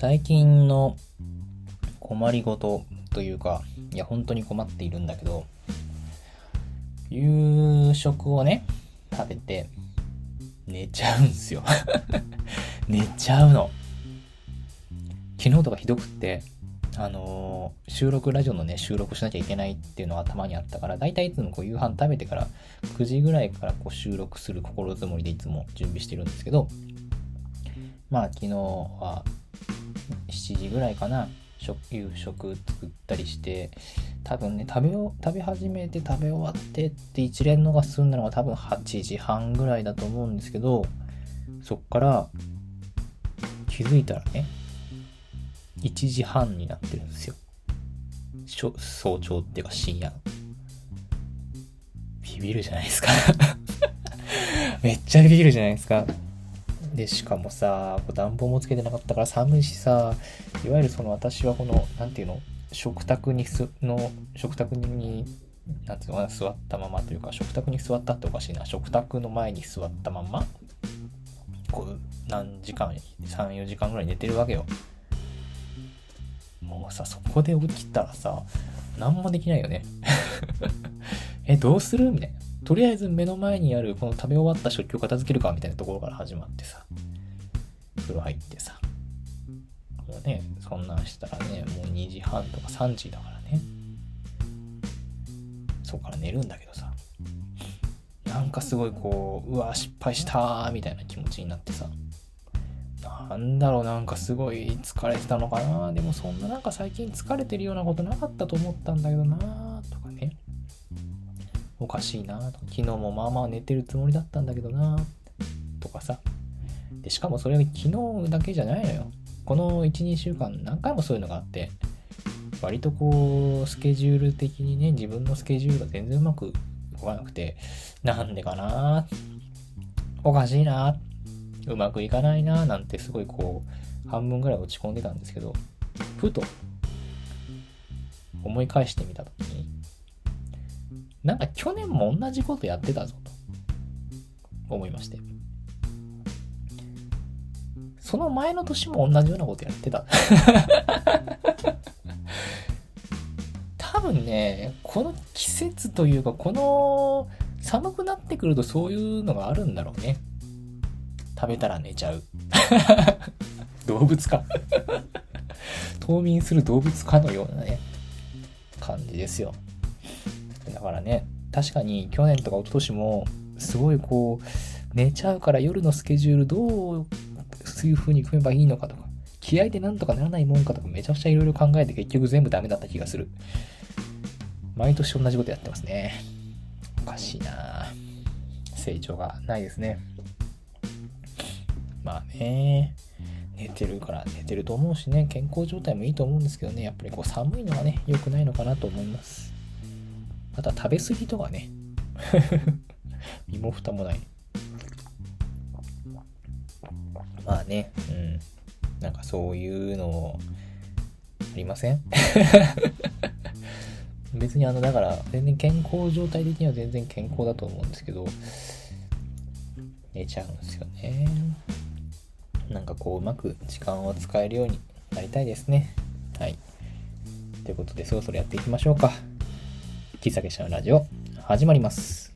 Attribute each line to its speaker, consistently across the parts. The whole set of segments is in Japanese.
Speaker 1: 最近の困りごとというか、いや、本当に困っているんだけど、夕食をね、食べて、寝ちゃうんすよ 寝ちゃうの。昨日とかひどくって、あのー、収録、ラジオのね、収録しなきゃいけないっていうのは頭にあったから、だいたいいつもこう夕飯食べてから、9時ぐらいからこう収録する心づもりでいつも準備してるんですけど、まあ昨日は7時ぐらいかな、夕食作ったりして、多分ね、食べを、食べ始めて食べ終わってって一連のが済んだのが多分8時半ぐらいだと思うんですけど、そっから気づいたらね、1時半になってるんですよ。早朝っていうか深夜。ビビるじゃないですか めっちゃビビるじゃないですか。で、しかもさ、暖房もつけてなかったから寒いしさ、いわゆるその私はこの、なんていうの、食卓にす、の、食卓に、なんていうの、座ったままというか、食卓に座ったっておかしいな、食卓の前に座ったまま、こう、何時間、3、4時間ぐらい寝てるわけよ。もうさ、そこで起きたらさ、何もできないよね。え、どうする？みたいな。とりあえず目の前にあるこの食べ終わった食器を片付けるかみたいなところから始まってさ、風呂入ってさ、もうね、そんなんしたらね、もう2時半とか3時だからね。そこから寝るんだけどさ、なんかすごいこう、うわ、失敗したーみたいな気持ちになってさ、なんだろう、なんかすごい疲れてたのかな。でもそんななんか最近疲れてるようなことなかったと思ったんだけどな。おかしいな。と。昨日もまあまあ寝てるつもりだったんだけどな。とかさ。で、しかもそれは昨日だけじゃないのよ。この1、2週間何回もそういうのがあって、割とこう、スケジュール的にね、自分のスケジュールが全然うまく動かなくて、なんでかな。おかしいな。うまくいかないな。なんてすごいこう、半分ぐらい落ち込んでたんですけど、ふと思い返してみたときに、なんか去年も同じことやってたぞと思いまして。その前の年も同じようなことやってた。多分ね、この季節というか、この寒くなってくるとそういうのがあるんだろうね。食べたら寝ちゃう。動物か冬眠する動物かのようなね、感じですよ。だからね、確かに去年とか一昨年も、すごいこう、寝ちゃうから夜のスケジュールどう、そういう風に組めばいいのかとか、気合でなんとかならないもんかとか、めちゃくちゃいろいろ考えて結局全部ダメだった気がする。毎年同じことやってますね。おかしいな成長がないですね。まあね、寝てるから寝てると思うしね、健康状態もいいと思うんですけどね、やっぱりこう寒いのがね、良くないのかなと思います。あとは食べ過ぎとかね、身も蓋もない。まあね、うん。なんかそういうのありません？別にあの、だから、全然健康状態的には全然健康だと思うんですけど、寝ちゃうんですよね。なんかこううまく時間を使えるようになりたいですね。はい。ということでそろそろやっていきましょうか。喫茶結社のラジオ始まります。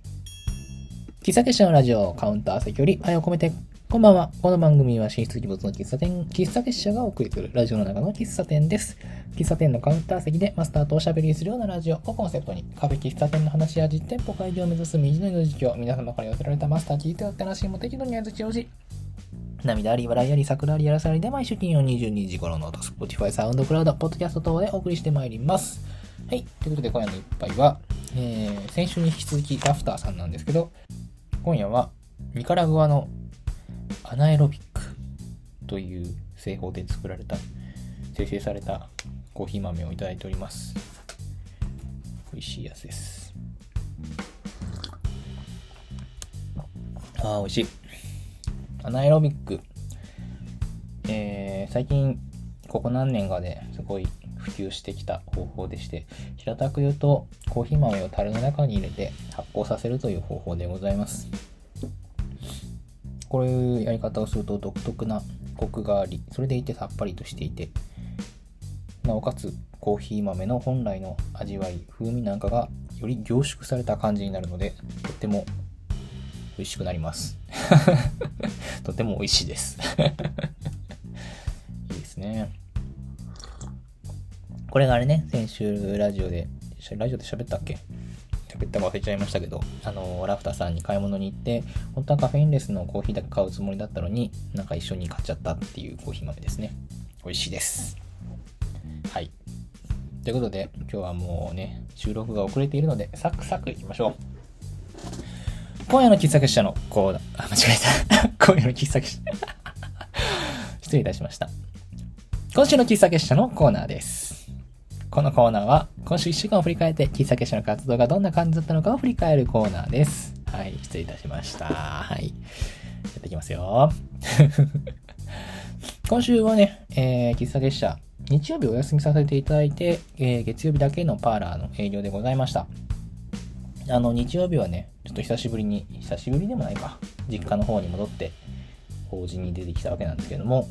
Speaker 1: 喫茶結社のラジオカウンター席より愛を込めてこんばんは。この番組は進出鬼没の喫茶店、喫茶結社がお送りするラジオの中の喫茶店です。喫茶店のカウンター席でマスターとおしゃべりするようなラジオをコンセプトに、カフェ喫茶店の話や実店舗開業を目指す右のの実況、皆様から寄せられたマスター聞いておって話も適度にあずきおじ、涙あり、笑いあり、桜あり、やらさりで毎週金曜22時頃の音、Spotify、サウンドクラウド、ポッドキャスト等でお送りしてまいります。はい。ということで、今夜の一杯は、えー、先週に引き続きラフターさんなんですけど、今夜は、ニカラグアのアナエロビックという製法で作られた、生成されたコーヒー豆をいただいております。美味しいやつです。ああ、美味しい。アナエロビック。えー、最近、ここ何年かですごい普及してきた方法でして、平たく言うと、コーヒー豆を樽の中に入れて発酵させるという方法でございます。こういうやり方をすると独特なコクがあり、それでいてさっぱりとしていて、なおかつコーヒー豆の本来の味わい、風味なんかがより凝縮された感じになるので、とっても美味しくなります。とても美味しいです いいですね。これがあれね、先週ラジオで、ラジオで喋ったっけ？喋ったか忘れちゃいましたけど、あの、ラフターさんに買い物に行って、本当はカフェインレスのコーヒーだけ買うつもりだったのに、なんか一緒に買っちゃったっていうコーヒー豆ですね。美味しいです。はい。ということで、今日はもうね、収録が遅れているので、サクサクいきましょう。今夜の喫茶結社のコーナー、あ、間違えた。今夜の喫茶結社失礼いたしました。今週の喫茶結社のコーナーです。このコーナーは、今週1週間を振り返って、喫茶結社の活動がどんな感じだったのかを振り返るコーナーです。はい、失礼いたしました。はい。やっていきますよ。今週はね、えー、喫茶結社、日曜日お休みさせていただいて、えー、月曜日だけのパーラーの営業でございました。あの、日曜日はね、ちょっと久しぶりに、久しぶりでもないか、実家の方に戻って、法事に出てきたわけなんですけども、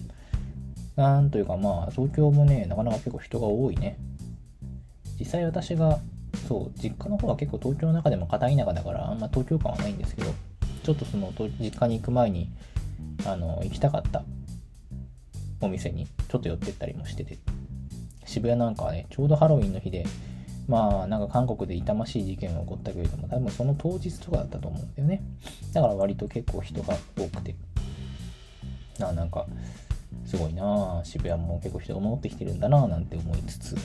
Speaker 1: なんというかまあ、東京もね、なかなか結構人が多いね。実際私が、そう、実家の方は結構東京の中でも片田舎だから、あんま東京感はないんですけど、ちょっとその、実家に行く前に、あの、行きたかったお店にちょっと寄ってったりもしてて、渋谷なんかはね、ちょうどハロウィンの日で、まあ、なんか韓国で痛ましい事件が起こったけれども、多分その当日とかだったと思うんだよね。だから割と結構人が多くて、ななんか、すごいなあ渋谷も結構人が戻ってきてるんだなあなんて思いつつ、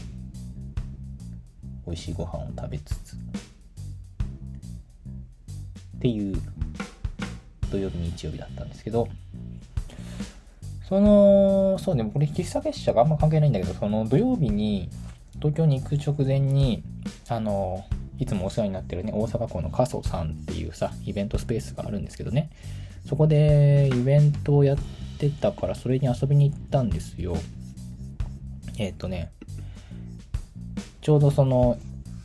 Speaker 1: 美味しいご飯を食べつつ、っていう土曜日、日曜日だったんですけど、その、そうね、これ喫茶結社があんま関係ないんだけど、その土曜日に東京に行く直前に、あの、いつもお世話になってるね、大阪港の加曽さんっていうさ、イベントスペースがあるんですけどね、そこでイベントをやってたから、それに遊びに行ったんですよ。えっ、とね、ちょうどその、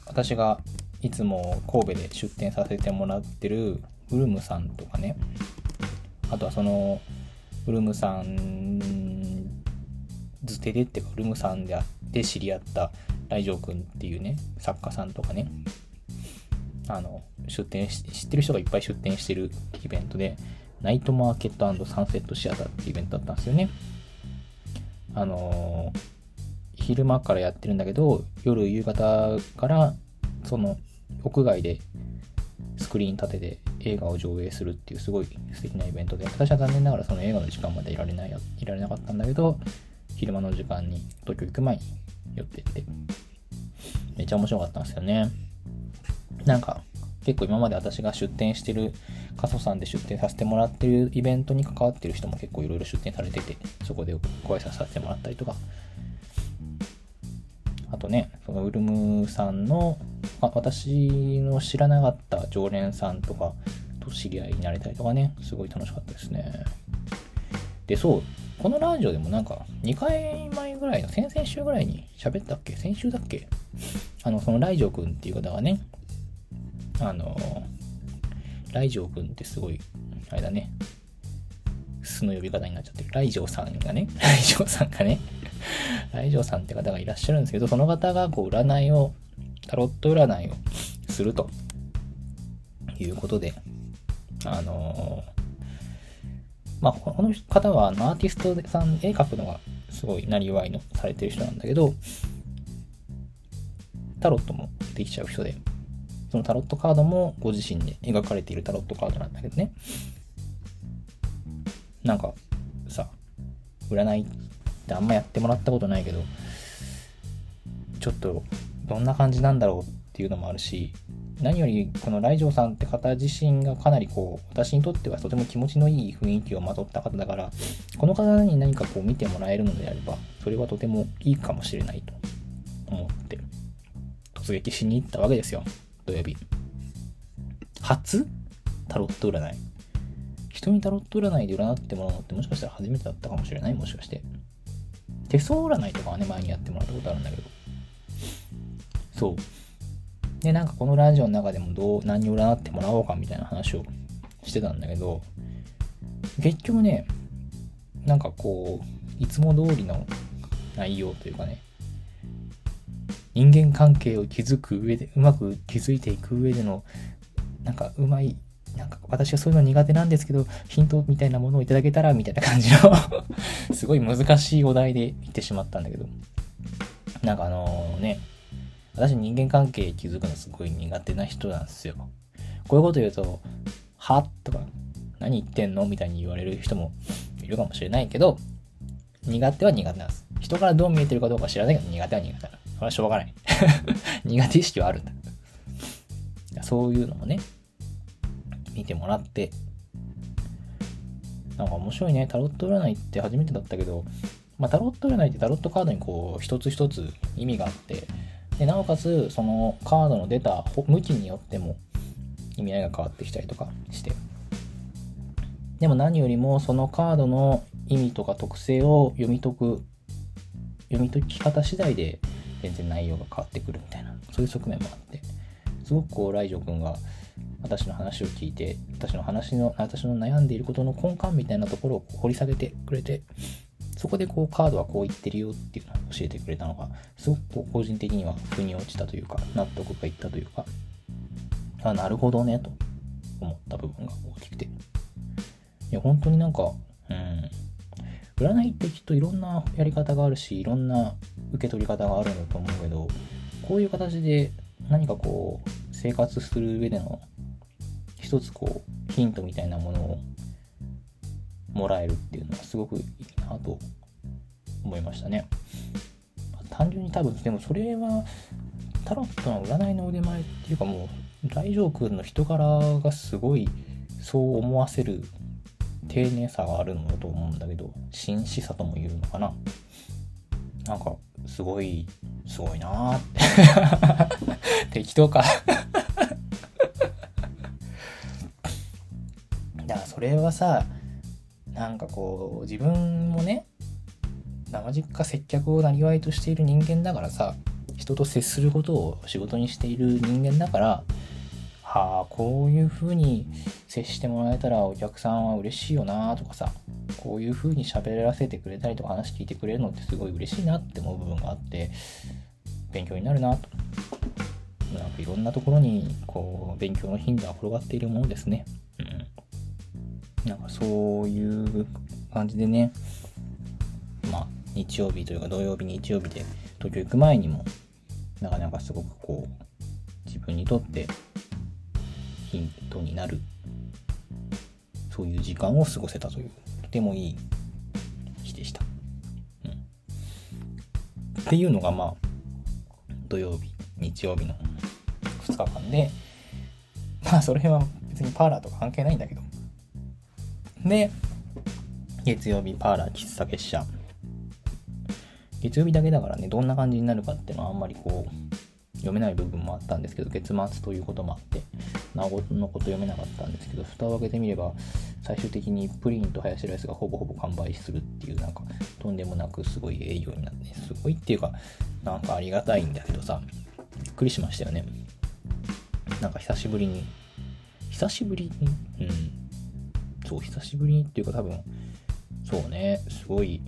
Speaker 1: 私がいつも神戸で出店させてもらってるウルムさんとかね、あとはその、ウルムさん図手でっていうかウルムさんであって知り合った来城君っていうね作家さんとかね。あの出店し知ってる人がいっぱい出店してるイベントでナイトマーケットサンセットシアターっていうイベントだったんですよね。あの昼間からやってるんだけど夜夕方からその屋外でスクリーン立てて映画を上映するっていうすごい素敵なイベントで、私は残念ながらその映画の時間までいられない、いられなかったんだけど、昼間の時間に東京行く前に寄ってって、めっちゃ面白かったんですよね。なんか、結構今まで私が出店してる、過疎さんで出店させてもらってるイベントに関わってる人も結構いろいろ出店されてて、そこでご挨拶させてもらったりとか、あとね、そのウルムさんの、私の知らなかった常連さんとかと知り合いになれたりとかね、すごい楽しかったですね。で、そう、このラジオでもなんか2回前ぐらいの、先々週ぐらいに喋ったっけ？先週だっけ？あの、そのライジョ君っていう方がね、あの、ライジョ君ってすごい、あれだね、素の呼び方になっちゃってる。ライジョさんがね、ライジョさんがね、来場さんって方がいらっしゃるんですけど、その方がこう占いを、タロット占いをするということで、あの、まあ、この方はアーティストさん、絵描くのがすごいなりわいのされてる人なんだけど、タロットもできちゃう人で、そのタロットカードもご自身で描かれているタロットカードなんだけどね。なんかさ、占いってあんまやってもらったことないけど、ちょっとどんな感じなんだろうっていうのもあるし、何よりこの来場さんって方自身がかなりこう、私にとってはとても気持ちのいい雰囲気をまとった方だから、この方に何かこう見てもらえるのであれば、それはとてもいいかもしれないと思って、突撃しに行ったわけですよ、土曜日。初？タロット占い。人にタロット占いで占ってもらうのってもしかしたら初めてだったかもしれないもしかして。手相占いとかはね、前にやってもらったことあるんだけど。そう。で、なんかこのラジオの中でもどう、何を占ってもらおうかみたいな話をしてたんだけど、結局ね、なんかこういつも通りの内容というかね人間関係を築く上でうまく築いていく上でのなんかうまいなんか私はそういうの苦手なんですけどヒントみたいなものをいただけたらみたいな感じの すごい難しいお題で言ってしまったんだけど。なんかあのね私人間関係築くのすごい苦手な人なんですよ。こういうこと言うとはとか何言ってんのみたいに言われる人もいるかもしれないけど苦手は苦手なんです。人からどう見えてるかどうか知らないけど苦手は苦手なの。それはしょうがない。苦手意識はあるんだ。そういうのもね見てもらって、なんか面白いね。タロット占いって初めてだったけど、まあ、タロット占いってタロットカードにこう、一つ一つ意味があって、でなおかつ、そのカードの出た向きによっても意味合いが変わってきたりとかして。でも何よりもそのカードの意味とか特性を読み解く、読み解き方次第で全然内容が変わってくるみたいな、そういう側面もあって、すごくこう、ライジョ君が私の話を聞いて、私の話の、私の悩んでいることの根幹みたいなところを掘り下げてくれて、そこでこうカードはこう言ってるよっていうのを教えてくれたのが、すごくこう個人的には腑に落ちたというか、納得がいったというか、あ、なるほどね、と思った部分が大きくて。いや、本当になんか、うん、占いってきっといろんなやり方があるし、いろんな受け取り方があるんだと思うけど、こういう形で何かこう、生活する上での一つこうヒントみたいなものをもらえるっていうのはすごくいいなと思いましたね。単純に多分でもそれはタロットの占いの腕前っていうかもう大丈夫の人柄がすごいそう思わせる丁寧さがあるのだと思うんだけど紳士さとも言うのかな？なんかすごいすごいなーって。適当か。れはさなんかこう自分もね生実家接客をなりわいとしている人間だからさ人と接することを仕事にしている人間だからはあこういう風に接してもらえたらお客さんは嬉しいよなとかさこういう風に喋らせてくれたりとか話聞いてくれるのってすごい嬉しいなって思う部分があって勉強になるなとなんかいろんなところにこう勉強の頻度が転がっているものですね。うんなんかそういう感じでね、まあ、日曜日というか土曜日、日曜日で東京行く前にも、なかなかすごくこう、自分にとってヒントになる、そういう時間を過ごせたという、とてもいい日でした。うん。っていうのがまあ、土曜日、日曜日の2日間で、まあそれは別にパーラーとか関係ないんだけど、で、月曜日パーラー喫茶結社。月曜日だけだからね、どんな感じになるかっていうのはあんまりこう、読めない部分もあったんですけど、月末ということもあって、なごのこと読めなかったんですけど、蓋を開けてみれば、最終的にプリンとハヤシライスがほぼほぼ完売するっていう、なんか、とんでもなくすごい営業になって、すごいっていうか、なんかありがたいんだけどさ、びっくりしましたよね。なんか久しぶりに、久しぶりに、うん、そう、久しぶりにっていうか多分、そうね、すごい、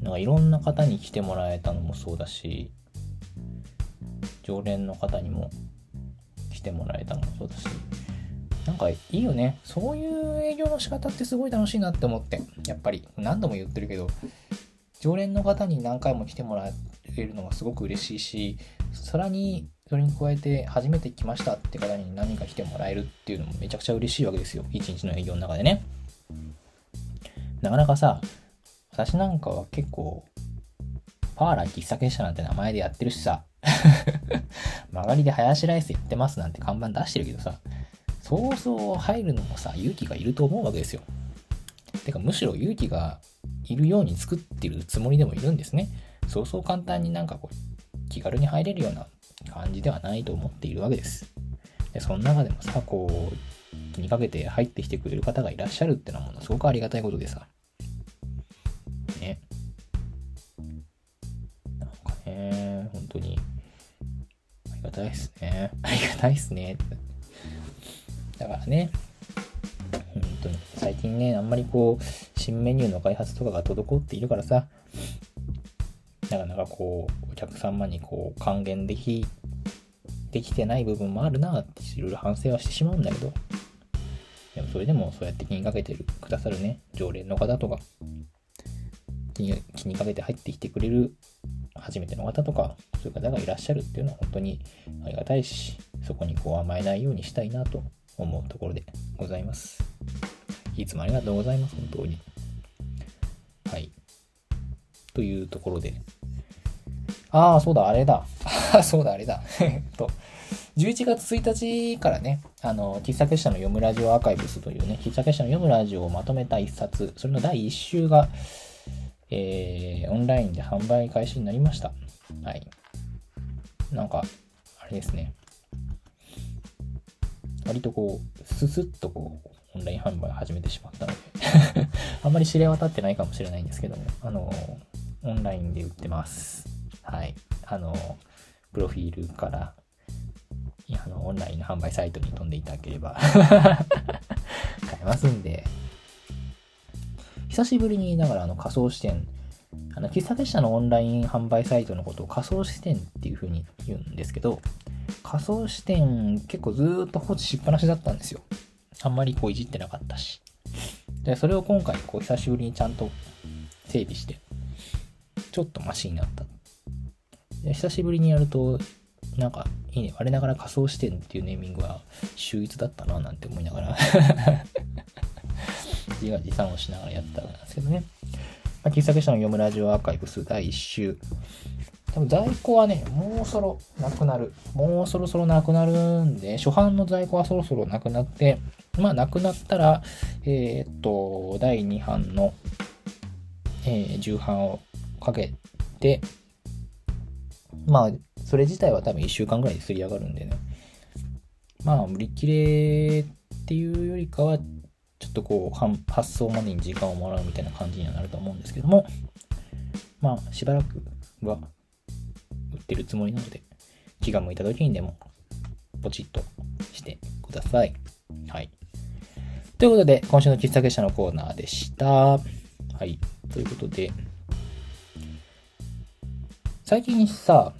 Speaker 1: なんかいろんな方に来てもらえたのもそうだし、常連の方にも来てもらえたのもそうだし、なんかいいよね。そういう営業の仕方ってすごい楽しいなって思って、やっぱり何度も言ってるけど、常連の方に何回も来てもらえるのがすごく嬉しいし、さらにそれに加えて、初めて来ましたって方に何か来てもらえるっていうのもめちゃくちゃ嬉しいわけですよ。一日の営業の中でね。なかなかさ、私なんかは結構、パーラー喫茶結社なんて名前でやってるしさ、曲がりでハヤシライスやってますなんて看板出してるけどさ、そうそう入るのもさ、勇気がいると思うわけですよ。てか、むしろ勇気がいるように作ってるつもりでもいるんですね。そうそう簡単になんかこう、気軽に入れるような感じではないと思っているわけです。で、その中でもさ、こう、気にかけて入ってきてくれる方がいらっしゃるってのはものすごくありがたいことでさ。ね。なんかね、本当に、ありがたいっすね。ありがたいっすね。だからね、本当に、最近ね、あんまりこう、新メニューの開発とかが滞っているからさ、なかなかこう、お客様にこう、還元でき、できてない部分もあるなっていろいろ反省はしてしまうんだけど、でもそれでもそうやって気にかけてる、くださるね、常連の方とか、気に気にかけて入ってきてくれる初めての方とか、そういう方がいらっしゃるっていうのは本当にありがたいし、そこにこう甘えないようにしたいなと思うところでございます。いつもありがとうございます、本当に。はい。というところで。ああ、そうだ、あれだ。あ、そうだ、あれだ。え っと、11月1日からね、あの、喫茶結社の読むラジオアーカイブスというね、喫茶結社の読むラジオをまとめた一冊、それの第1週が、えー、オンラインで販売開始になりました。はい。なんか、あれですね。割とこう、ススッとこう、オンライン販売始めてしまったので あんまり知れ渡ってないかもしれないんですけども、あの、オンラインで売ってます。はい。あの、プロフィールから、あの、オンラインの販売サイトに飛んでいただければ 買えますんで、久しぶりに、だからあの仮想視点、あの、喫茶列車のオンライン販売サイトのことを仮想視点っていう風に言うんですけど、仮想視点結構ずっと放置しっぱなしだったんですよ。あんまりこういじってなかったし。で、それを今回こう久しぶりにちゃんと整備して、ちょっとマシになった。久しぶりにやると、なんかいいね。我ながら仮想視点っていうネーミングは秀逸だったななんて思いながら 自画自賛をしながらやったんですけどね。ま、喫茶結社の読むラジオアーカイブス第1週。多分在庫はね、もうそろなくなる。もうそろそろなくなるんで、初版の在庫はそろそろなくなって、まあなくなったら、えー、っと、第2版の、えー、重版をかけて、まあ、それ自体は多分1週間ぐらいですり上がるんでね。まあ、売り切れっていうよりかは、ちょっとこう、発送までに時間をもらうみたいな感じにはなると思うんですけども、まあ、しばらくは売ってるつもりなので、気が向いた時にでも、ポチッとしてください。はい。ということで、今週の喫茶結社のコーナーでした。はい。ということで、最近さ、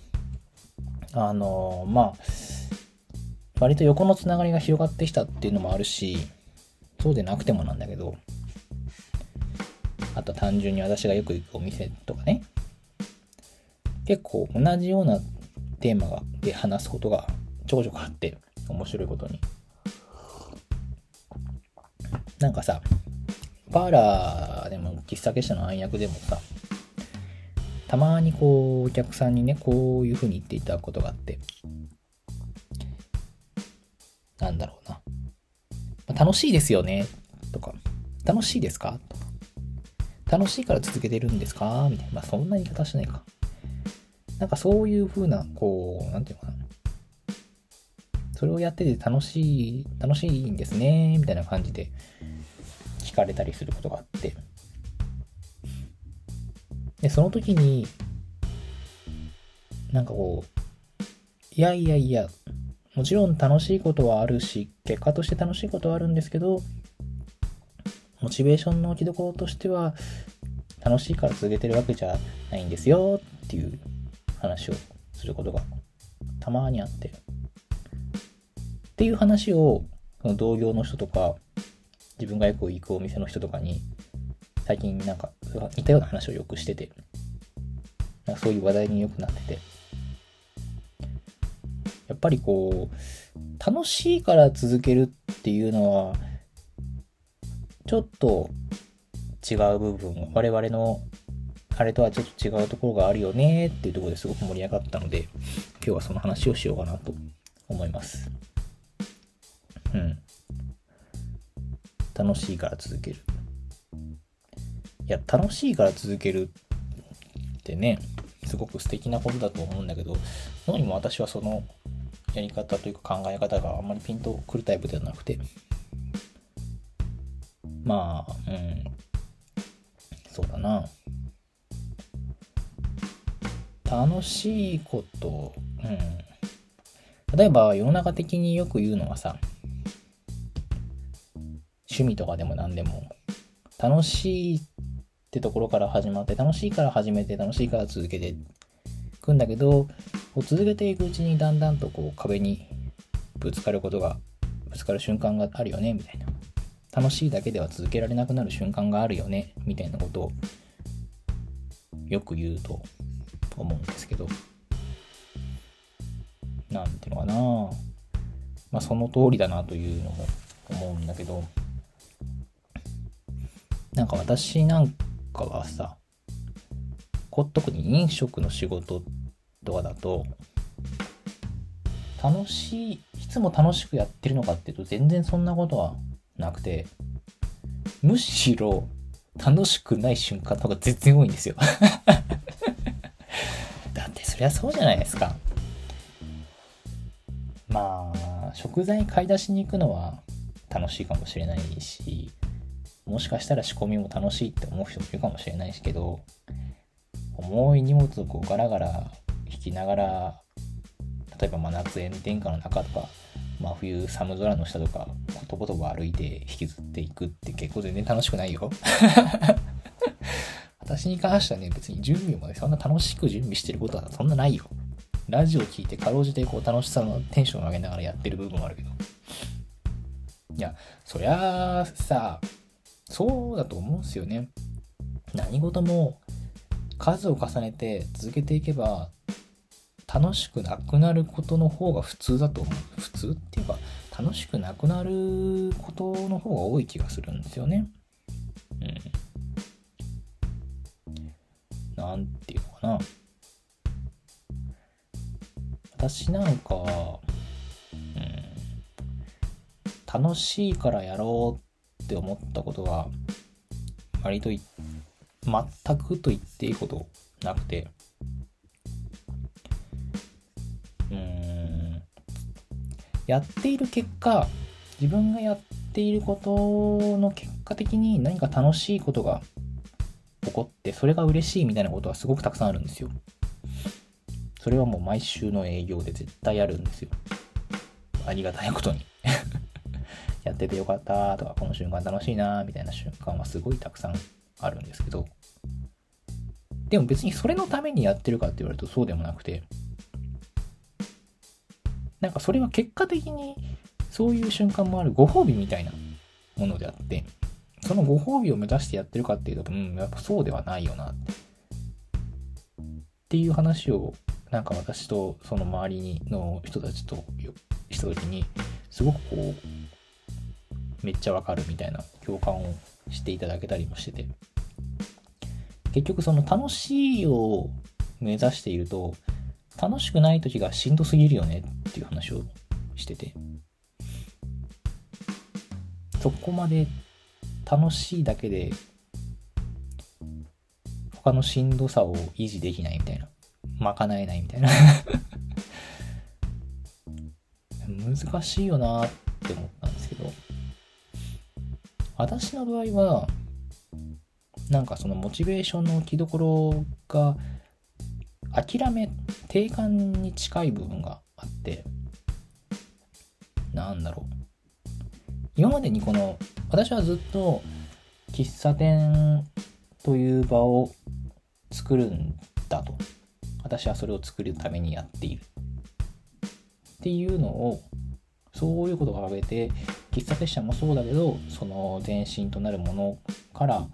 Speaker 1: あのまあ、割と横のつながりが広がってきたっていうのもあるし、そうでなくてもなんだけど、あと単純に私がよく行くお店とかね、結構同じようなテーマで話すことがちょこちょこあって、面白いことに。なんかさ、パーラーでも喫茶結社の暗躍でもさ、たまにこう、お客さんにね、こういう風に言っていただくことがあって、なんだろうな。楽しいですよねとか、楽しいですか？とか、楽しいから続けてるんですか？みたいな。まあ、そんな言い方しないか。なんかそういう風な、こう、なんていうのかな。それをやってて楽しい、楽しいんですね、みたいな感じで聞かれたりすることがあって。で、その時に、なんかこう、いやいやいや、もちろん楽しいことはあるし、結果として楽しいことはあるんですけど、モチベーションの置きどころとしては、楽しいから続けてるわけじゃないんですよっていう話をすることがたまにあって。っていう話を、その同業の人とか、自分がよく行くお店の人とかに、最近なんか似たような話をよくしてて、なんかそういう話題によくなってて、やっぱりこう、楽しいから続けるっていうのは、ちょっと違う部分、我々のあれとはちょっと違うところがあるよねっていうところですごく盛り上がったので、今日はその話をしようかなと思います。うん。楽しいから続ける。いや、楽しいから続けるってね、すごく素敵なことだと思うんだけど、どうにも私はそのやり方というか考え方があんまりピンとくるタイプではなくて、まあ、うん、そうだな。楽しいこと、うん。例えば世の中的によく言うのはさ、趣味とかでも何でも、楽しいってところから始まって楽しいから始めて楽しいから続けていくんだけどこう続けていくうちにだんだんとこう壁にぶつかることがぶつかる瞬間があるよねみたいな。楽しいだけでは続けられなくなる瞬間があるよねみたいなことをよく言うと思うんですけど。なんていうのかな。まあその通りだなというのも思うんだけど。なんか私なんかはさこ特に飲食の仕事とかだと楽しいいつも楽しくやってるのかっていうと全然そんなことはなくてむしろ楽しくない瞬間とか全然多いんですよ。だってそりゃそうじゃないですか。まあ食材買い出しに行くのは楽しいかもしれないしもしかしたら仕込みも楽しいって思う人もいるかもしれないですけど重い荷物をこうガラガラ引きながら例えば真夏炎天下の中とか真冬寒空の下とかことことこ歩いて引きずっていくって結構全然楽しくないよ。私に関してはね別に準備もねそんな楽しく準備してることはそんなないよ。ラジオ聞いてかろうじてこう楽しさのテンションを上げながらやってる部分はあるけど。いやそりゃあさそうだと思うんすよね何事も数を重ねて続けていけば楽しくなくなることの方が普通だと思う。普通っていうか、楽しくなくなることの方が多い気がするんですよね。うん。なんていうかな。私なんか、うん、楽しいからやろうって思ったことは、割と全くと言っていいことなくてうん、やっている結果自分がやっていることの結果的に何か楽しいことが起こってそれが嬉しいみたいなことはすごくたくさんあるんですよ。それはもう毎週の営業で絶対あるんですよ。ありがたいことに。やっててよかったとかこの瞬間楽しいなみたいな瞬間はすごいたくさんあるんですけどでも別にそれのためにやってるかって言われるとそうでもなくてなんかそれは結果的にそういう瞬間もあるご褒美みたいなものであって、そのご褒美を目指してやってるかっていうと、うん、やっぱそうではないよなっていう話を、なんか私とその周りの人たちとした時に、すごくこう、めっちゃわかるみたいな共感をしていただけたりもしてて、結局その楽しいを目指していると、楽しくない時がしんどすぎるよねっていう話をしてて。そこまで楽しいだけで他のしんどさを維持できないみたいな。賄えないみたいな。難しいよなって思ったんですけど。私の場合はなんかそのモチベーションの置きどころが諦め定感に近い部分があってなんだろう。今までにこの私はずっと喫茶店という場を作るんだと。私はそれを作るためにやっている。っていうのをそういうことを挙げて喫茶店社もそうだけどその前身となるものから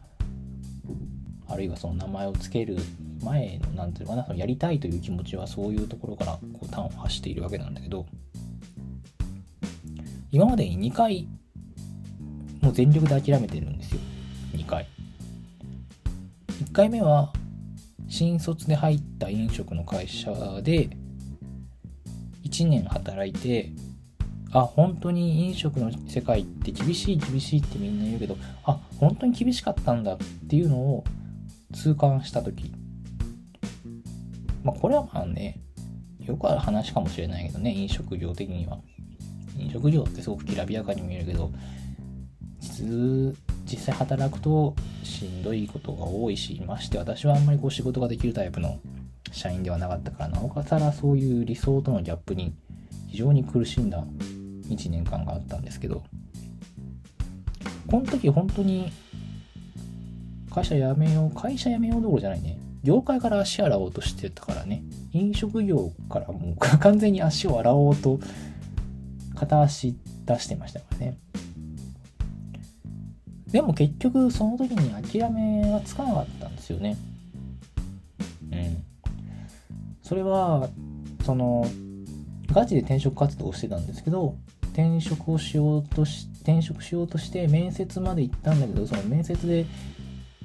Speaker 1: あるいはその名前を付ける前の何ていうかなそのやりたいという気持ちはそういうところからこう端を発しているわけなんだけど今までに2回もう全力で諦めてるんですよ2回。1回目は新卒で入った飲食の会社で1年働いてあ本当に飲食の世界って厳しい厳しいってみんな言うけどあ本当に厳しかったんだっていうのを痛感した時。まあこれはまあねよくある話かもしれないけどね飲食業的には。飲食業ってすごくきらびやかに見えるけど実実際働くとしんどいことが多いしまして私はあんまりこう仕事ができるタイプの社員ではなかったからなおかさらそういう理想とのギャップに非常に苦しんだ1年間があったんですけどこの時本当に会社辞めよう、会社辞めようどころじゃないね。業界から足洗おうとしてたからね。飲食業からもう 完全に足を洗おうと片足出してましたからね。でも結局その時に諦めはつかなかったんですよね。うん。それは、その、ガチで転職活動をしてたんですけど、転職をしようとし、転職しようとして面接まで行ったんだけど、その面接で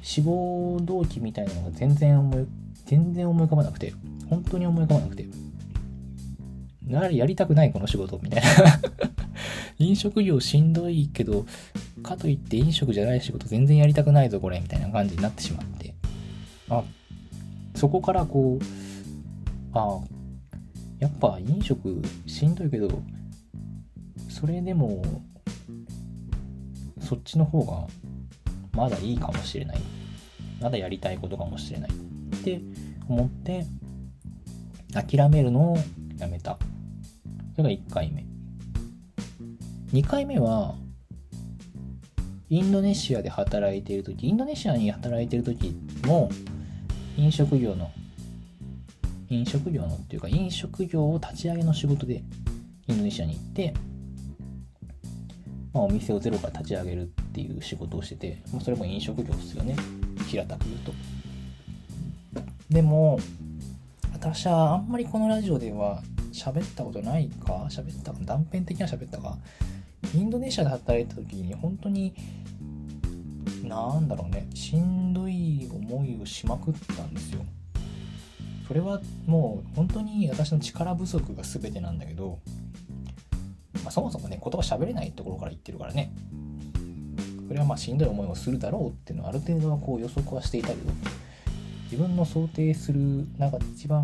Speaker 1: 志望動機みたいなのが全然思い、全然思い浮かばなくて、本当に思い浮かばなくて。やはりやりたくないこの仕事みたいな 飲食業しんどいけど、かといって飲食じゃない仕事全然やりたくないぞこれみたいな感じになってしまって。あ、そこからこう、あ、やっぱ飲食しんどいけど、それでも、そっちの方がまだいいかもしれない。まだやりたいことかもしれない。って思って、諦めるのをやめた。それが1回目。2回目は、インドネシアで働いている時インドネシアに働いている時も、飲食業の、飲食業のっていうか、飲食業を立ち上げの仕事でインドネシアに行って、まあ、お店をゼロから立ち上げるっていう仕事をしてて、まあ、それも飲食業ですよね。平たく言うと。でも、私はあんまりこのラジオでは喋ったことないか喋った断片的には喋ったかインドネシアで働いた時に本当になんだろうねしんどい思いをしまくったんですよそれはもう本当に私の力不足が全てなんだけどまあ、そもそもね、言葉喋れないところから言ってるからね。それはまあしんどい思いをするだろうっていうのはある程度はこう予測はしていたけど、自分の想定する中で一番、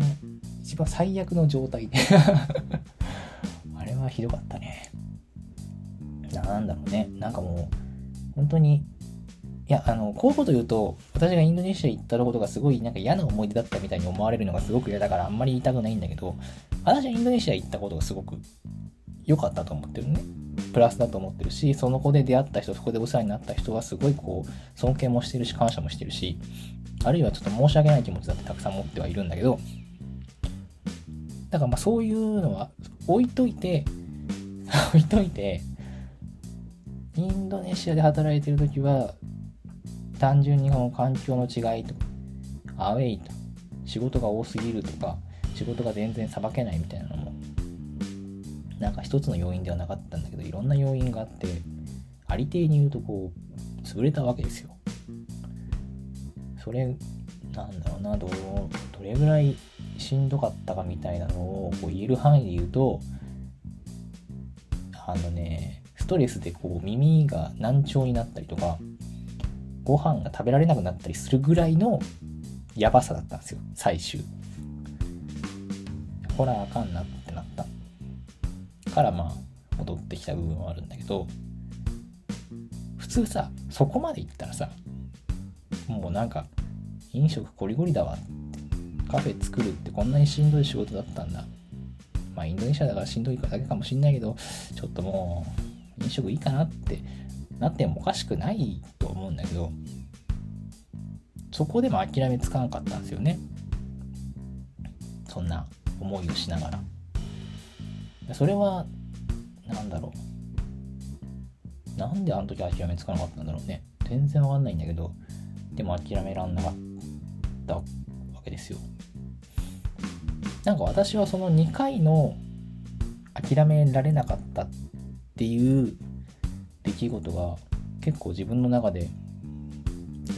Speaker 1: 一番最悪の状態 あれはひどかったね。なんだろうね。なんかもう、本当に、いや、あの、こういうこと言うと、私がインドネシア行ったことがすごいなんか嫌な思い出だったみたいに思われるのがすごく嫌だからあんまり言いたくないんだけど、私はインドネシア行ったことがすごく良かったと思ってるね。プラスだと思ってるし、その子で出会った人、そこでお世話になった人はすごいこう、尊敬もしてるし、感謝もしてるし、あるいはちょっと申し訳ない気持ちだってたくさん持ってはいるんだけど、だからまあそういうのは置いといて、置いといて、インドネシアで働いてる時は、単純にこの環境の違いとか、アウェイと、仕事が多すぎるとか、仕事が全然さばけないみたいなのもなんか一つの要因ではなかったんだけどいろんな要因があってありていに言うとこう潰れたわけですよ。それなんだろうなどどれぐらいしんどかったかみたいなのをこう言える範囲で言うとあのねストレスでこう耳が難聴になったりとかご飯が食べられなくなったりするぐらいのやばさだったんですよ最終。ほらあかんなって。からまあ戻ってきた部分はあるんだけど普通さそこまで行ったらさもうなんか飲食ゴリゴリだわカフェ作るってこんなにしんどい仕事だったんだまあインドネシアだからしんどいだけかもしんないけどちょっともう飲食いいかなってなってもおかしくないと思うんだけどそこでも諦めつかなかったんですよねそんな思いをしながら。それは、なんだろう。なんであの時諦めつかなかったんだろうね。全然わかんないんだけど、でも諦めらんなかったわけですよ。なんか私はその2回の諦められなかったっていう出来事が結構自分の中で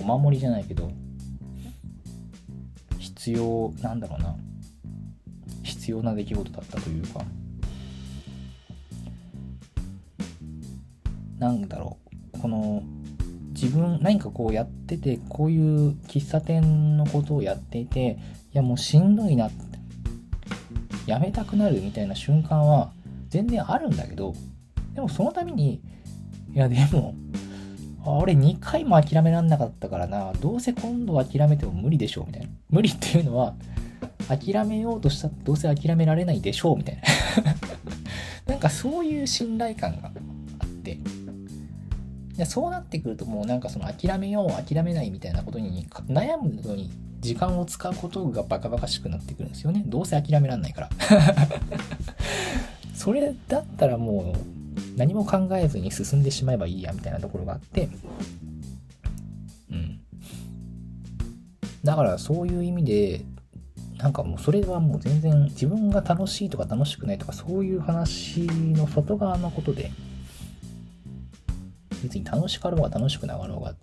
Speaker 1: お守りじゃないけど必要なんだろうな必要な出来事だったというかなんだろう。この自分何かこうやっててこういう喫茶店のことをやっていていやもうしんどいなって。やめたくなるみたいな瞬間は全然あるんだけどでもその度にいやでも俺2回も諦めらんなかったからな。どうせ今度諦めても無理でしょうみたいな。無理っていうのは諦めようとしたらどうせ諦められないでしょうみたいな。なんかそういう信頼感があって。でそうなってくるともうなんかその諦めよう諦めないみたいなことに悩むのに時間を使うことがバカバカしくなってくるんですよね。どうせ諦めらんないから。それだったらもう何も考えずに進んでしまえばいいやみたいなところがあって。うん。だからそういう意味でなんかもうそれはもう全然自分が楽しいとか楽しくないとかそういう話の外側のことで別に楽しかろうが楽しくなかろうが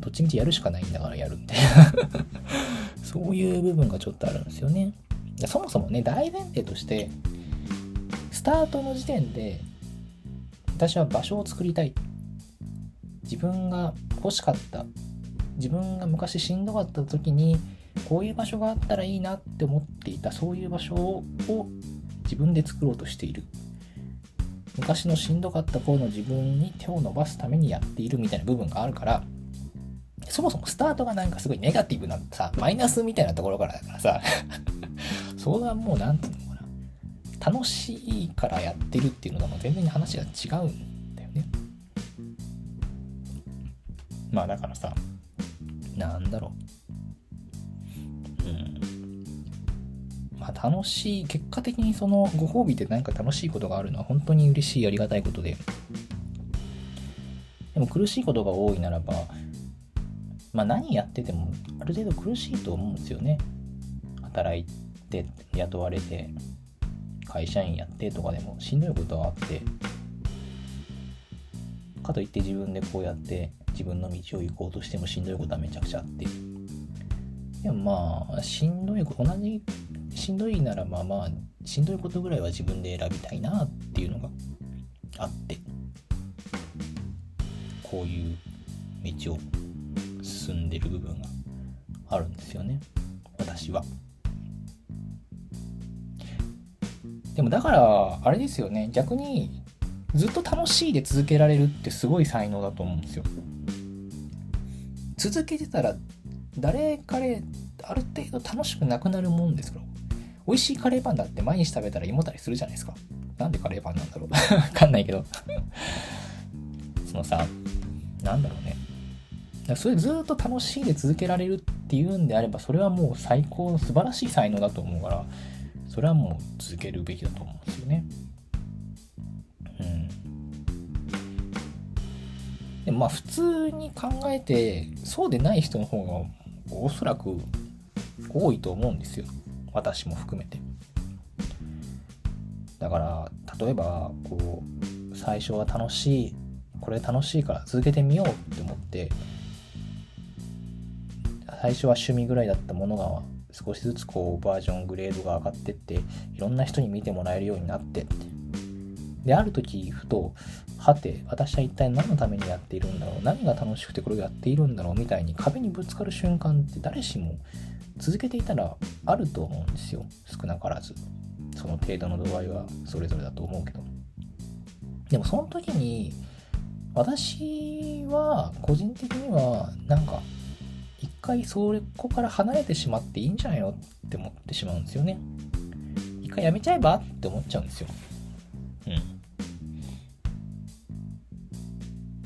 Speaker 1: どっちみちやるしかないんだからやるみたいなそういう部分がちょっとあるんですよね。そもそもね大前提としてスタートの時点で私は場所を作りたい。自分が欲しかった。自分が昔しんどかった時にこういう場所があったらいいなって思っていたそういう場所を自分で作ろうとしている。昔のしんどかった頃の自分に手を伸ばすためにやっているみたいな部分があるからそもそもスタートがなんかすごいネガティブなさマイナスみたいなところからだからさ それはもう何て言うのかな。楽しいからやってるっていうのとも全然話が違うんだよね。まあだからさなんだろう。まあ、楽しい結果的にそのご褒美で何か楽しいことがあるのは本当に嬉しいありがたいことで。でも苦しいことが多いならばまあ何やっててもある程度苦しいと思うんですよね。働いて雇われて会社員やってとかでもしんどいことはあって。かといって自分でこうやって自分の道を行こうとしてもしんどいことはめちゃくちゃあって。でもまあしんどい同じしんどいならまあまあしんどいことぐらいは自分で選びたいなっていうのがあってこういう道を進んでる部分があるんですよね。私は。でもだからあれですよね。逆にずっと楽しいで続けられるってすごい才能だと思うんですよ。続けてたら誰彼ある程度楽しくなくなるもんですから。美味しいカレーパンだって毎日食べたら胃もたれするじゃないですか。なんでカレーパンなんだろう。わかんないけど。そのさなんだろうね。それずっと楽しいで続けられるっていうんであればそれはもう最高の素晴らしい才能だと思うからそれはもう続けるべきだと思うんですよね。うん。でまあ普通に考えてそうでない人の方がおそらく多いと思うんですよ。私も含めて。だから例えばこう最初は楽しいこれ楽しいから続けてみようって思って最初は趣味ぐらいだったものが少しずつこうバージョングレードが上がってっていろんな人に見てもらえるようになってである時ふとはて私は一体何のためにやっているんだろう何が楽しくてこれをやっているんだろうみたいに壁にぶつかる瞬間って誰しも続けていたらあると思うんですよ。少なからず。その程度の度合いはそれぞれだと思うけど。でもその時に私は個人的にはなんか一回そこから離れてしまっていいんじゃないのって思ってしまうんですよね。一回やめちゃえばって思っちゃうんですよ。うん。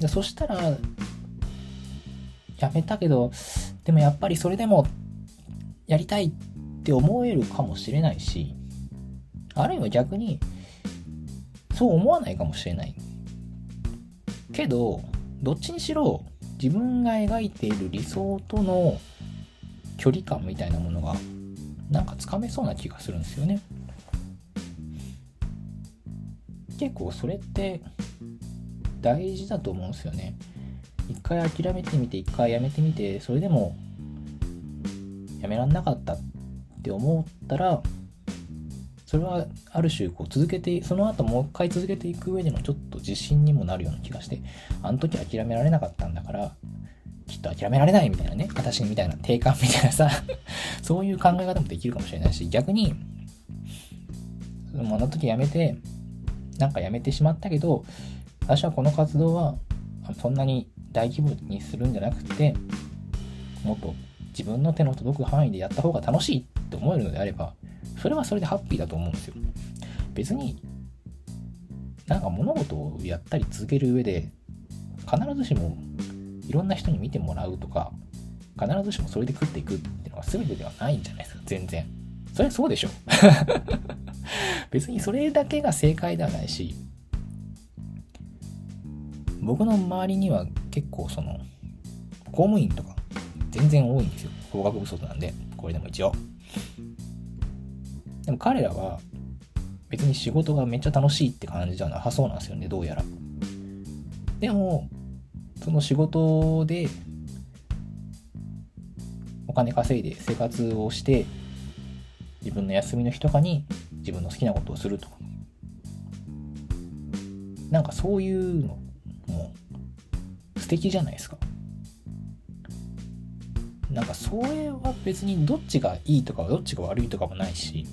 Speaker 1: でそしたらやめたけどでもやっぱりそれでもやりたいって思えるかもしれないしあるいは逆にそう思わないかもしれない。けどどっちにしろ自分が描いている理想との距離感みたいなものがなんかつかめそうな気がするんですよね。結構それって大事だと思うんですよね。一回諦めてみて一回やめてみてそれでもやめらんなかったって思ったらそれはある種こう続けてその後もう一回続けていく上でのちょっと自信にもなるような気がしてあの時諦められなかったんだからきっと諦められないみたいなね私みたいな定感みたいなさ そういう考え方もできるかもしれないし逆にあの時やめてなんかやめてしまったけど私はこの活動はそんなに大規模にするんじゃなくてもっと自分の手の届く範囲でやった方が楽しいって思えるのであればそれはそれでハッピーだと思うんですよ別になんか物事をやったり続ける上で必ずしもいろんな人に見てもらうとか、必ずしもそれで食っていくっていうのは全てではないんじゃないですか、全然。それはそうでしょ。別にそれだけが正解ではないし、僕の周りには結構その、公務員とか全然多いんですよ。合格不足なんで、これでも一応。でも彼らは別に仕事がめっちゃ楽しいって感じじゃなさそうなんですよね、どうやら。でも、その仕事でお金稼いで生活をして自分の休みの日とかに自分の好きなことをするとかなんかそういうの敵じゃないですか。なんかそれは別にどっちがいいとかどっちが悪いとかもないし。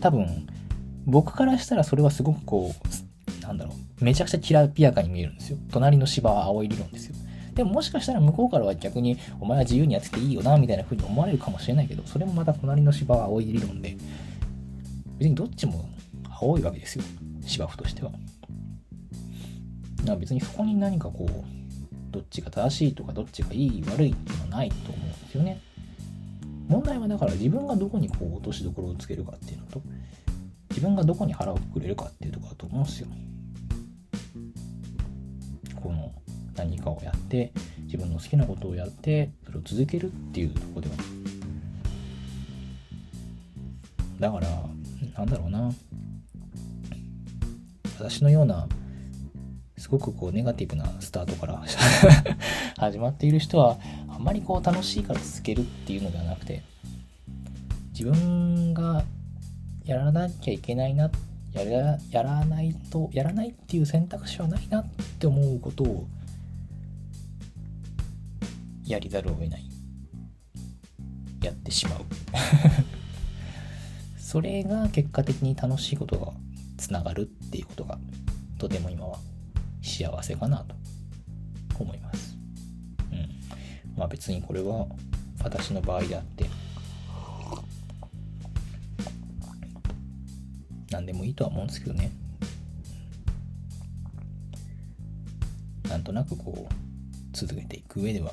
Speaker 1: 多分僕からしたらそれはすごくこうなんだろう。めちゃくちゃきらびやかに見えるんですよ。隣の芝は青い理論ですよ。でももしかしたら向こうからは逆にお前は自由にやってていいよなみたいな風に思われるかもしれないけどそれもまた隣の芝は青い理論で別にどっちも青いわけですよ。芝生としては。だ別にそこに何かこうどっちが正しいとかどっちがいい悪いっていうのはないと思うんですよね。問題はだから自分がどこにこう落としどころをつけるかっていうのと自分がどこに腹をくれるかっていうとこだと思うんですよ。この何かをやって自分の好きなことをやってそれを続けるっていうとこでは。だからなんだろうな。私のようなすごくこうネガティブなスタートから 始まっている人はあんまりこう楽しいから続けるっていうのではなくて自分がやらなきゃいけないなやらやらないとやらないっていう選択肢はないなって思うことをやりざるを得ない。やってしまう。それが結果的に楽しいことがつながるっていうことがとても今は幸せかなと思います。うん。まあ別にこれは私の場合であって何でもいいとは思うんですけどね。なんとなくこう続けていく上では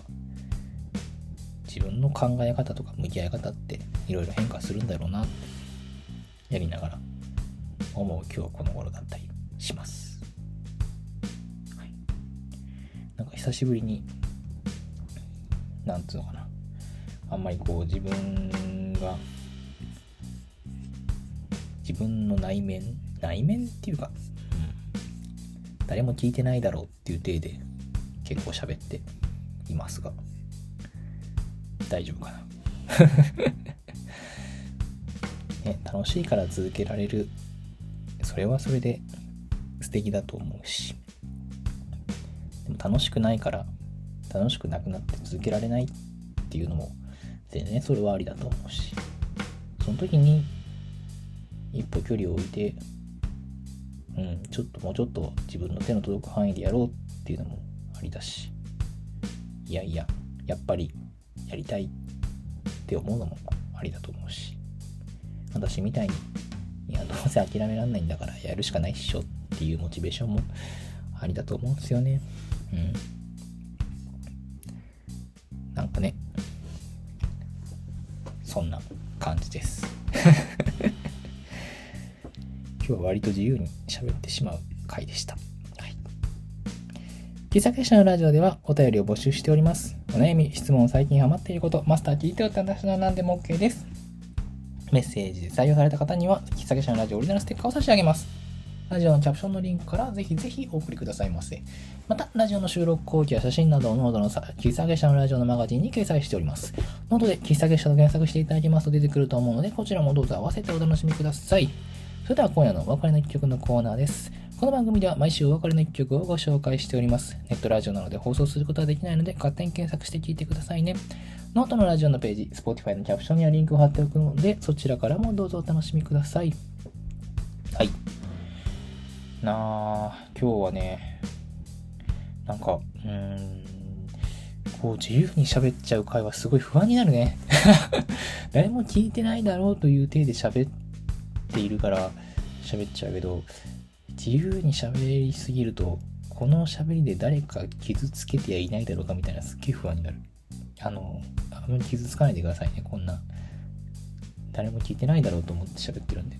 Speaker 1: 自分の考え方とか向き合い方っていろいろ変化するんだろうなってやりながら思う今日この頃だったりします。久しぶりになんつうのかな。あんまりこう自分が自分の内面内面っていうか、うん、誰も聞いてないだろうっていう体で結構喋っていますが大丈夫かな。ね、楽しいから続けられる。それはそれで素敵だと思うし。楽しくないから楽しくなくなって続けられないっていうのも全然それはありだと思うしその時に一歩距離を置いてうんちょっともうちょっと自分の手の届く範囲でやろうっていうのもありだしいやいややっぱりやりたいって思うのもありだと思うし私みたいにいやどうせ諦めらんないんだからやるしかないっしょっていうモチベーションもありだと思うんですよね。うんなんかねそんな感じです 今日は割と自由に喋ってしまう回でした喫茶結社のラジオではお便りを募集しております。お悩み、質問、最近ハマっていること、マスター聞いてよって話な何でも OK です。メッセージで採用された方には、喫茶結社のラジオオリジナルステッカーを差し上げます。ラジオのキャプションのリンクからぜひぜひお送りくださいませ。また、ラジオの収録後記や写真などをノートの喫茶結社のラジオのマガジンに掲載しております。ノートで喫茶結社と検索していただきますと出てくると思うので、こちらもどうぞ合わせてお楽しみください。それでは今夜のお別れの一曲のコーナーです。この番組では毎週お別れの一曲をご紹介しております。ネットラジオなので放送することはできないので、勝手に検索して聞いてくださいね。ノートのラジオのページ、Spotify のキャプションにはリンクを貼っておくので、そちらからもどうぞお楽しみください。はい。なあ、今日はね、なんか、うん、こう自由に喋っちゃう会話すごい不安になるね。誰も聞いてないだろうという体で喋っているから喋っちゃうけど、自由に喋りすぎるとこの喋りで誰か傷つけてはいないだろうかみたいなすっげえ不安になる。あのあんまり傷つかないでくださいねこんな。誰も聞いてないだろうと思って喋ってるんで。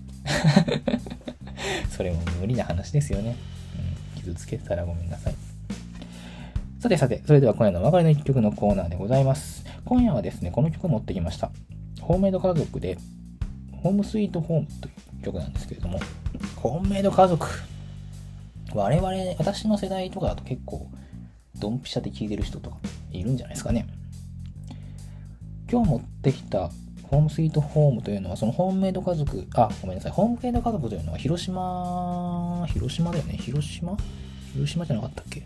Speaker 1: それも無理な話ですよね、うん、傷つけたらごめんなさいさてさて、それでは今夜の別れの一曲のコーナーでございます。今夜はですね、この曲を持ってきました。ホームメイド家族で、ホームスイートホームという曲なんですけれども、ホームメイド家族。我々、私の世代とかだと結構、ドンピシャで聴いてる人とかいるんじゃないですかね。今日持ってきたホームスイートホームというのは、そのホームメイド家族、あ、ごめんなさい、ホームメイド家族というのは広島、広島だよね広島？広島じゃなかったっけ？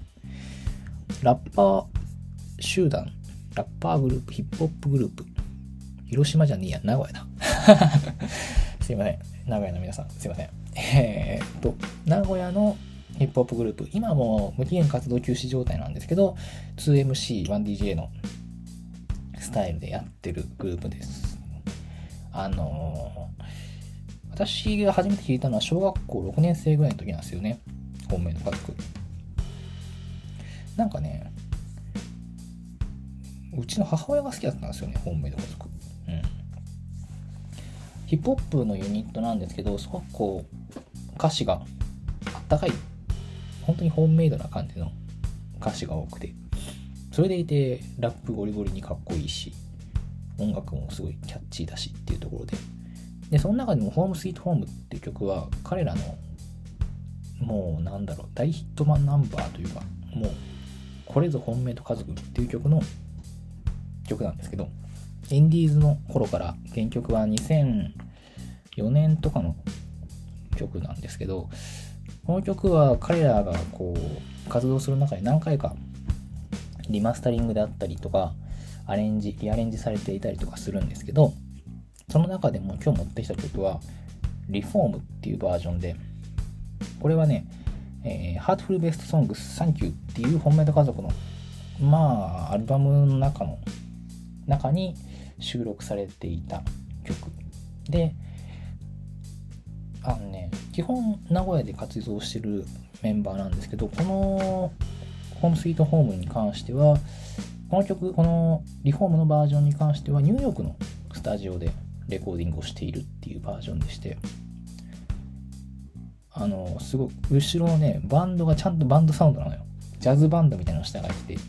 Speaker 1: ラッパー集団、ラッパーグループ、ヒップホップグループ。広島じゃねえや、名古屋だ。すいません。名古屋の皆さん、すいません。えー、っと、名古屋のヒップホップグループ、今も無期限活動休止状態なんですけど、2MC、1DJ のスタイルでやってるグループです。あのー、私が初めて聞いたのは小学校6年生ぐらいの時なんですよね。本命の家族。なんかね、うちの母親が好きだったんですよね、ホームメイド家族。うん。ヒップホップのユニットなんですけど、すごくこう、歌詞があったかい、本当にホームメイドな感じの歌詞が多くて、それでいて、ラップゴリゴリにかっこいいし、音楽もすごいキャッチーだしっていうところで、で、その中でも、ホームスイートホームっていう曲は、彼らの、もうなんだろう、大ヒットマンナンバーというか、もうこれぞ本命と家族っていう曲の曲なんですけど、インディーズの頃から原曲は2004年とかの曲なんですけど、この曲は彼らがこう活動する中で何回かリマスタリングであったりとか、アレンジ、リアレンジされていたりとかするんですけど、その中でも今日持ってきた曲は、リフォームっていうバージョンで、これはね、えー、 Heartful Best Song Thank You っていう本命と家族の、まあ、アルバムの中の、中に収録されていた曲。で、あのね、基本名古屋で活動してるメンバーなんですけど、このホームスイートホームに関しては、この曲、このリフォームのバージョンに関してはニューヨークのスタジオでレコーディングをしているっていうバージョンでして、あの、すごく、後ろのね、バンドがちゃんとバンドサウンドなのよ。ジャズバンドみたいなの下がいてて、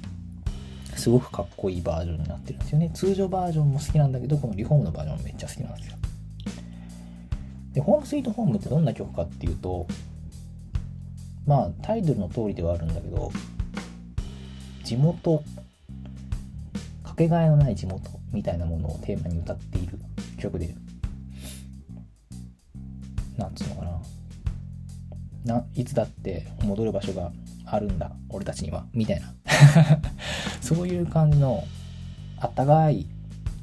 Speaker 1: すごくかっこいいバージョンになってるんですよね。通常バージョンも好きなんだけど、このリフォームのバージョンもめっちゃ好きなんですよ。で、ホームスイートホームってどんな曲かっていうと、まあ、タイトルの通りではあるんだけど、地元、かけがえのない地元みたいなものをテーマに歌っている曲で、なんつうのかな。ないつだって戻る場所があるんだ俺たちにはみたいな。そういう感じのあったかい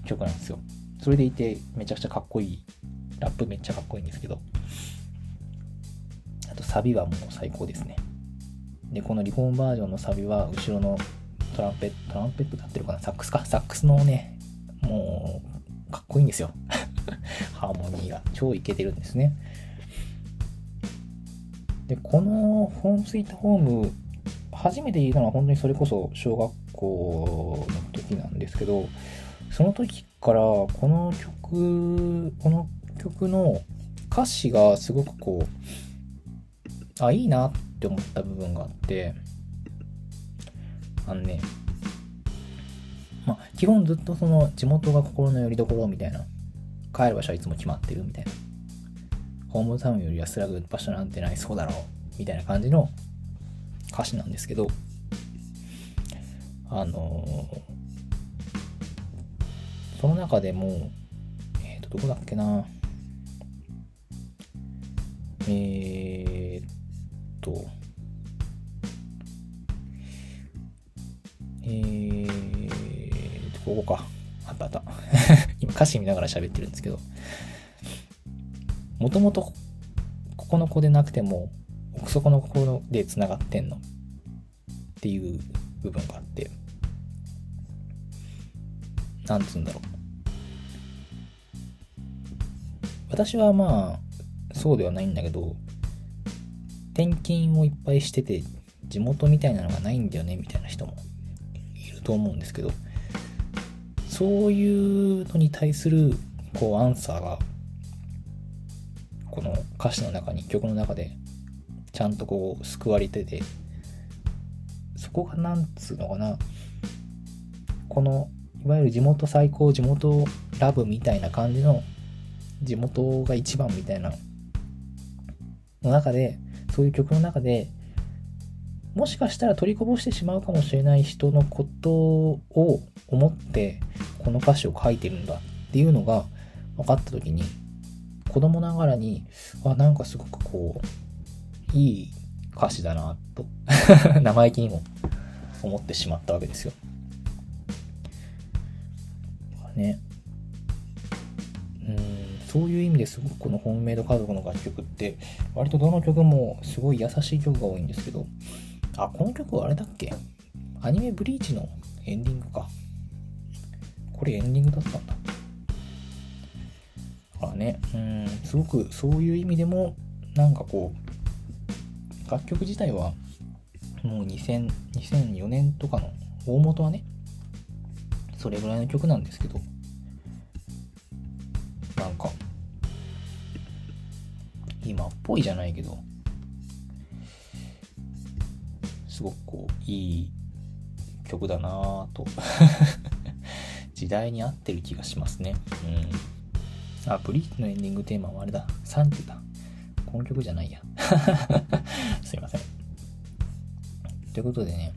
Speaker 1: 曲なんですよ。それでいてめちゃくちゃかっこいい。ラップめっちゃかっこいいんですけど。あとサビはもう最高ですね。でこのリフォームバージョンのサビは後ろのトランペットトランペットだってるかな？サックスか？サックスのねもうかっこいいんですよ。ハーモニーが。超イケてるんですね。で、このホームスイートホーム、初めて聞いたのは本当にそれこそ小学校の時なんですけど、その時からこの曲、この曲の歌詞がすごくこう、あ、いいなって思った部分があって、あのね、まあ、基本ずっとその地元が心の拠り所みたいな、帰る場所はいつも決まってるみたいな。ホームタウンより安らぐ場所なんてないそうだろうみたいな感じの。歌詞なんですけど。あのー、その中でもえっ、ー、とどこだっけな。えー、っとえー、ここか。あったあった。今歌詞見ながら喋ってるんですけど。もともとここの子でなくても奥底の子で繋がってんの。っていう部分があって。なんつうんだろう。私はまあそうではないんだけど転勤をいっぱいしてて、地元みたいなのがないんだよね、みたいな人もと思うんですけど、そういうのに対する、こう、アンサーが、この歌詞の中に、曲の中で、ちゃんとこう、救われてて、そこがなんつうのかな、この、いわゆる地元最高、地元ラブみたいな感じの、地元が一番みたいな、の中で、そういう曲の中で、もしかしたら取りこぼしてしまうかもしれない人のことを思ってこの歌詞を書いてるんだっていうのが分かった時に子供ながらにあなんかすごくこういい歌詞だなと 生意気にも思ってしまったわけですよ。ね。うんそういう意味ですごくこのホームメイド家族の楽曲って割とどの曲もすごい優しい曲が多いんですけどあ、この曲はあれだっけ？アニメブリーチのエンディングか。これエンディングだったんだ。だからね、うん、すごくそういう意味でも、なんかこう、楽曲自体は、もう2000 2004年とかの大元はね、それぐらいの曲なんですけど、なんか、今っぽいじゃないけど、すごくこういい曲だなぁと。時代に合ってる気がしますね。うん。あブリーチのエンディングテーマはあれだ。サンキュだ。この曲じゃないや。すいません。ということでね。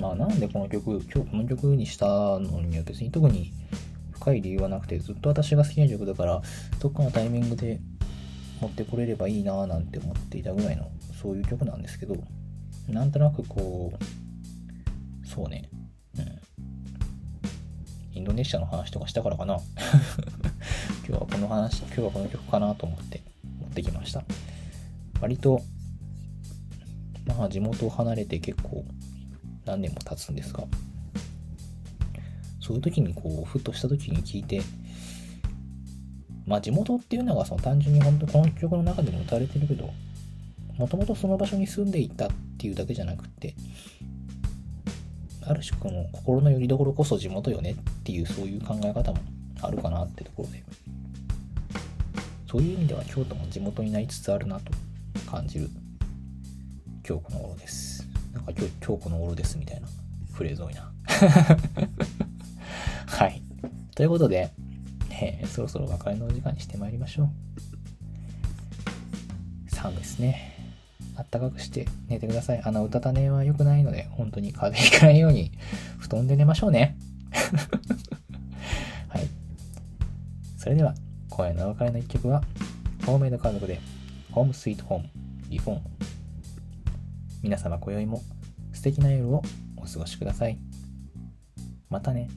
Speaker 1: まあなんでこの曲今日この曲にしたのには別に特に深い理由はなくてずっと私が好きな曲だからどっかのタイミングで持ってこれればいいなぁなんて思っていたぐらいのそういう曲なんですけど。なんとなくこう、そうね、うん。インドネシアの話とかしたからかな。今日はこの話、今日はこの曲かなと思って持ってきました。割と、まあ地元を離れて結構何年も経つんですが、そういう時にこう、ふっとした時に聞いて、まあ地元っていうのがその単純に本当この曲の中でも歌われてるけど、もともとその場所に住んでいたっていうだけじゃなくて、ある種この心の拠り所こそ地元よねっていうそういう考え方もあるかなってところで、そういう意味では京都も地元になりつつあるなと感じる今日この頃です。なんか今日、今日この頃ですみたいなフレーズ多いな。はい。ということで、えー、そろそろ別れのお時間にしてまいりましょう。3ですね。あったかくして寝てください。あの、うたた寝は良くないので、本当に風邪ひかないように、布団で寝ましょうね。はい。それでは、今夜のお別れの一曲は、ホームメイド家族で、ホームスイートホーム、リフォーム。皆様今宵も素敵な夜をお過ごしください。またね。